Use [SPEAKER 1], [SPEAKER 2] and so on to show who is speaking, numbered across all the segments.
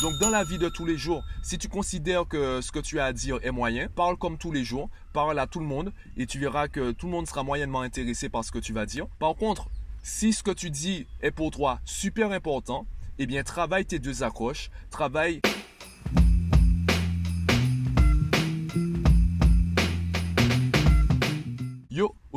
[SPEAKER 1] Donc dans la vie de tous les jours, si tu considères que ce que tu as à dire est moyen, parle comme tous les jours, parle à tout le monde et tu verras que tout le monde sera moyennement intéressé par ce que tu vas dire. Par contre, si ce que tu dis est pour toi super important, eh bien travaille tes deux accroches, travaille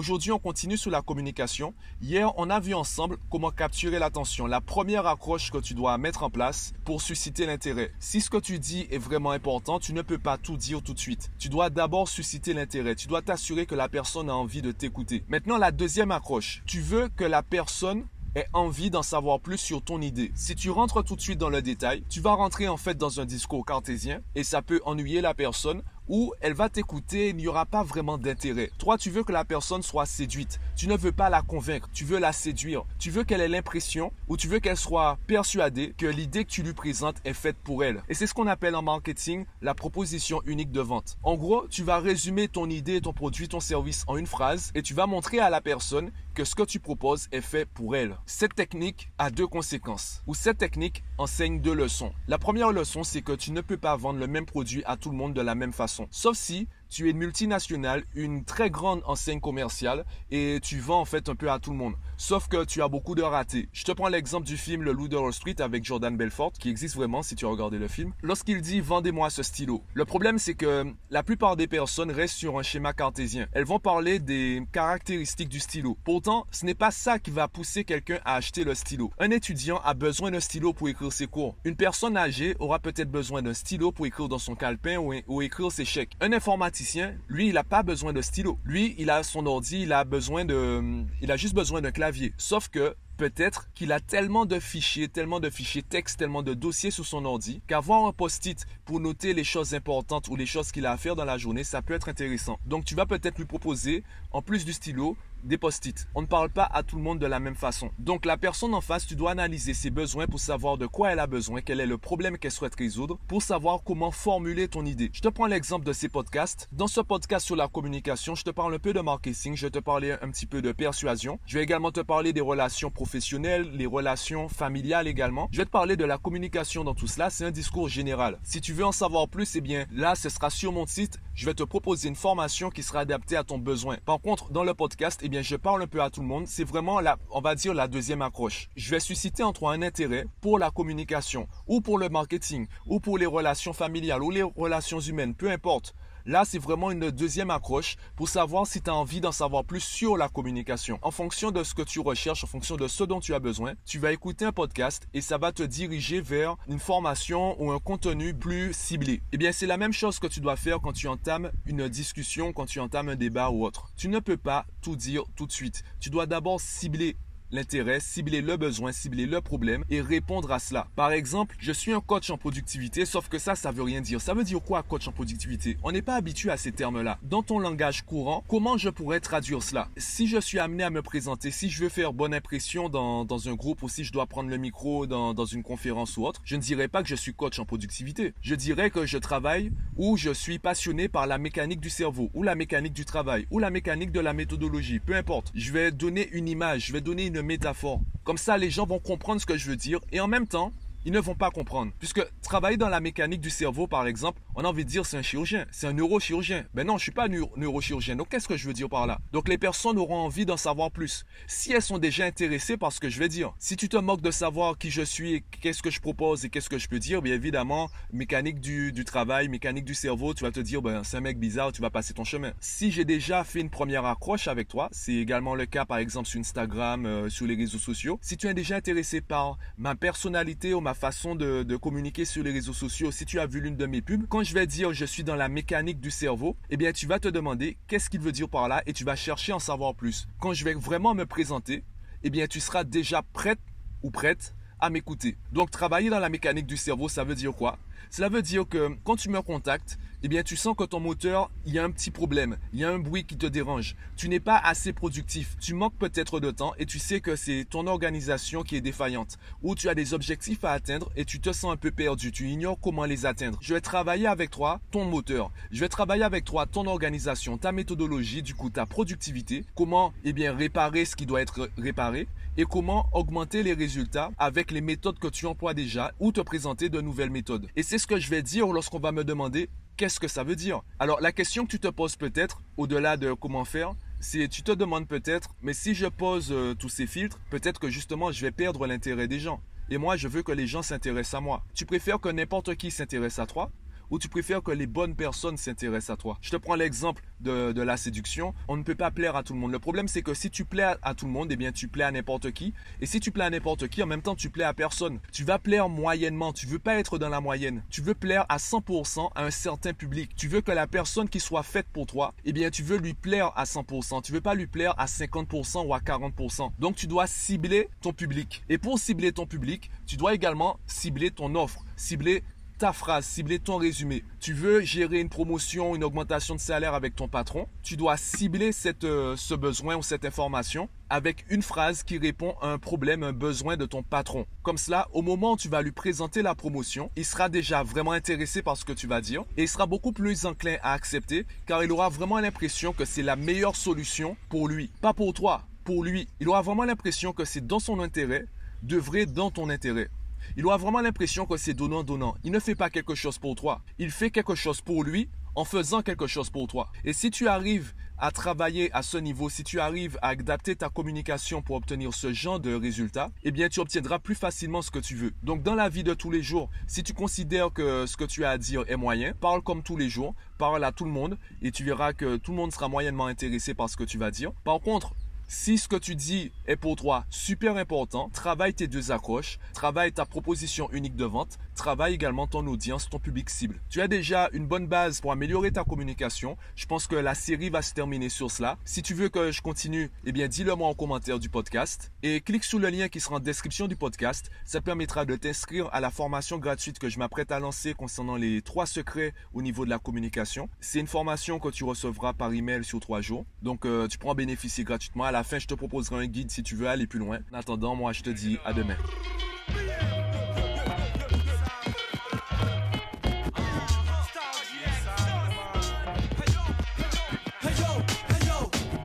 [SPEAKER 1] Aujourd'hui, on continue sur la communication. Hier, on a vu ensemble comment capturer l'attention. La première accroche que tu dois mettre en place pour susciter l'intérêt. Si ce que tu dis est vraiment important, tu ne peux pas tout dire tout de suite. Tu dois d'abord susciter l'intérêt. Tu dois t'assurer que la personne a envie de t'écouter. Maintenant, la deuxième accroche. Tu veux que la personne ait envie d'en savoir plus sur ton idée. Si tu rentres tout de suite dans le détail, tu vas rentrer en fait dans un discours cartésien et ça peut ennuyer la personne où elle va t'écouter, il n'y aura pas vraiment d'intérêt. Toi, tu veux que la personne soit séduite. Tu ne veux pas la convaincre, tu veux la séduire. Tu veux qu'elle ait l'impression ou tu veux qu'elle soit persuadée que l'idée que tu lui présentes est faite pour elle. Et c'est ce qu'on appelle en marketing la proposition unique de vente. En gros, tu vas résumer ton idée, ton produit, ton service en une phrase et tu vas montrer à la personne que ce que tu proposes est fait pour elle. Cette technique a deux conséquences, ou cette technique enseigne deux leçons. La première leçon, c'est que tu ne peux pas vendre le même produit à tout le monde de la même façon. Sauf si tu es une multinationale, une très grande enseigne commerciale et tu vends en fait un peu à tout le monde. Sauf que tu as beaucoup de ratés. Je te prends l'exemple du film Le Loup de Street avec Jordan Belfort qui existe vraiment si tu as regardé le film. Lorsqu'il dit vendez-moi ce stylo. Le problème c'est que la plupart des personnes restent sur un schéma cartésien. Elles vont parler des caractéristiques du stylo. Pourtant, ce n'est pas ça qui va pousser quelqu'un à acheter le stylo. Un étudiant a besoin d'un stylo pour écrire ses cours. Une personne âgée aura peut-être besoin d'un stylo pour écrire dans son calepin ou, écrire ses chèques. Un lui, il n'a pas besoin de stylo. Lui, il a son ordi, il a besoin de, il a juste besoin d'un clavier. Sauf que peut-être qu'il a tellement de fichiers, tellement de fichiers texte, tellement de dossiers sur son ordi qu'avoir un post-it pour noter les choses importantes ou les choses qu'il a à faire dans la journée, ça peut être intéressant. Donc tu vas peut-être lui proposer, en plus du stylo, des post-it. On ne parle pas à tout le monde de la même façon. Donc la personne en face, tu dois analyser ses besoins pour savoir de quoi elle a besoin, quel est le problème qu'elle souhaite résoudre, pour savoir comment formuler ton idée. Je te prends l'exemple de ces podcasts. Dans ce podcast sur la communication, je te parle un peu de marketing, je vais te parler un petit peu de persuasion. Je vais également te parler des relations professionnelles, les relations familiales également. Je vais te parler de la communication dans tout cela. C'est un discours général. Si tu veux en savoir plus, eh bien là, ce sera sur mon site. Je vais te proposer une formation qui sera adaptée à ton besoin. Par contre, dans le podcast, eh bien, je parle un peu à tout le monde. C'est vraiment la, on va dire, la deuxième accroche. Je vais susciter en toi un intérêt pour la communication, ou pour le marketing, ou pour les relations familiales, ou les relations humaines, peu importe. Là, c'est vraiment une deuxième accroche pour savoir si tu as envie d'en savoir plus sur la communication. En fonction de ce que tu recherches, en fonction de ce dont tu as besoin, tu vas écouter un podcast et ça va te diriger vers une formation ou un contenu plus ciblé. Eh bien, c'est la même chose que tu dois faire quand tu entames une discussion, quand tu entames un débat ou autre. Tu ne peux pas tout dire tout de suite. Tu dois d'abord cibler l'intérêt, cibler le besoin, cibler le problème et répondre à cela. Par exemple, je suis un coach en productivité, sauf que ça, ça veut rien dire. Ça veut dire quoi, coach en productivité? On n'est pas habitué à ces termes-là. Dans ton langage courant, comment je pourrais traduire cela? Si je suis amené à me présenter, si je veux faire bonne impression dans, dans un groupe ou si je dois prendre le micro dans, dans une conférence ou autre, je ne dirais pas que je suis coach en productivité. Je dirais que je travaille ou je suis passionné par la mécanique du cerveau ou la mécanique du travail ou la mécanique de la méthodologie, peu importe. Je vais donner une image, je vais donner une métaphore. Comme ça, les gens vont comprendre ce que je veux dire et en même temps, ils ne vont pas comprendre. Puisque travailler dans la mécanique du cerveau, par exemple, on a envie de dire c'est un chirurgien, c'est un neurochirurgien. Ben non, je suis pas neurochirurgien. Donc qu'est-ce que je veux dire par là? Donc les personnes auront envie d'en savoir plus. Si elles sont déjà intéressées par ce que je vais dire. Si tu te moques de savoir qui je suis, qu'est-ce que je propose et qu'est-ce que je peux dire, bien évidemment, mécanique du, du travail, mécanique du cerveau, tu vas te dire ben c'est un mec bizarre, tu vas passer ton chemin. Si j'ai déjà fait une première accroche avec toi, c'est également le cas par exemple sur Instagram, euh, sur les réseaux sociaux. Si tu es déjà intéressé par ma personnalité ou ma façon de, de communiquer sur les réseaux sociaux, si tu as vu l'une de mes pubs, quand je vais dire je suis dans la mécanique du cerveau, eh bien tu vas te demander qu'est-ce qu'il veut dire par là et tu vas chercher à en savoir plus. Quand je vais vraiment me présenter, eh bien tu seras déjà prête ou prête à m'écouter. Donc travailler dans la mécanique du cerveau, ça veut dire quoi? Cela veut dire que quand tu me contactes, eh bien tu sens que ton moteur, il y a un petit problème, il y a un bruit qui te dérange. Tu n'es pas assez productif, tu manques peut-être de temps et tu sais que c'est ton organisation qui est défaillante ou tu as des objectifs à atteindre et tu te sens un peu perdu, tu ignores comment les atteindre. Je vais travailler avec toi ton moteur. Je vais travailler avec toi ton organisation, ta méthodologie, du coup ta productivité, comment eh bien réparer ce qui doit être réparé et comment augmenter les résultats avec les méthodes que tu emploies déjà ou te présenter de nouvelles méthodes. Et c'est ce que je vais dire lorsqu'on va me demander qu'est-ce que ça veut dire? Alors la question que tu te poses peut-être, au-delà de comment faire, c'est tu te demandes peut-être, mais si je pose euh, tous ces filtres, peut-être que justement je vais perdre l'intérêt des gens. Et moi, je veux que les gens s'intéressent à moi. Tu préfères que n'importe qui s'intéresse à toi ou tu préfères que les bonnes personnes s'intéressent à toi? Je te prends l'exemple de, la séduction. On ne peut pas plaire à tout le monde. Le problème, c'est que si tu plais à, tout le monde, eh bien, tu plais à n'importe qui. Et si tu plais à n'importe qui, en même temps, tu plais à personne. Tu vas plaire moyennement. Tu veux pas être dans la moyenne. Tu veux plaire à 100% à un certain public. Tu veux que la personne qui soit faite pour toi, eh bien, tu veux lui plaire à 100%. Tu veux pas lui plaire à 50% ou à 40%. Donc, tu dois cibler ton public. Et pour cibler ton public, tu dois également cibler ton offre, cibler ta phrase, cibler ton résumé. Tu veux gérer une promotion, une augmentation de salaire avec ton patron? Tu dois cibler cette, euh, ce besoin ou cette information avec une phrase qui répond à un problème, un besoin de ton patron. Comme cela, au moment où tu vas lui présenter la promotion, il sera déjà vraiment intéressé par ce que tu vas dire et il sera beaucoup plus enclin à accepter car il aura vraiment l'impression que c'est la meilleure solution pour lui. Pas pour toi, pour lui. Il aura vraiment l'impression que c'est dans son intérêt, de vrai dans ton intérêt. Il aura vraiment l'impression que c'est donnant-donnant. Il ne fait pas quelque chose pour toi. Il fait quelque chose pour lui en faisant quelque chose pour toi. Et si tu arrives à travailler à ce niveau, si tu arrives à adapter ta communication pour obtenir ce genre de résultats, eh bien tu obtiendras plus facilement ce que tu veux. Donc dans la vie de tous les jours, si tu considères que ce que tu as à dire est moyen, parle comme tous les jours, parle à tout le monde et tu verras que tout le monde sera moyennement intéressé par ce que tu vas dire. Par contre, si ce que tu dis est pour toi super important, travaille tes deux accroches, travaille ta proposition unique de vente, travaille également ton audience, ton public cible. Tu as déjà une bonne base pour améliorer ta communication. Je pense que la série va se terminer sur cela. Si tu veux que je continue, eh bien dis-le moi en commentaire du podcast et clique sur le lien qui sera en description du podcast. Ça permettra de t'inscrire à la formation gratuite que je m'apprête à lancer concernant les trois secrets au niveau de la communication. C'est une formation que tu recevras par email sur trois jours. Donc euh, tu pourras en bénéficier gratuitement à la je te proposerai un guide si tu veux aller plus loin. En attendant, moi, je te dis à demain.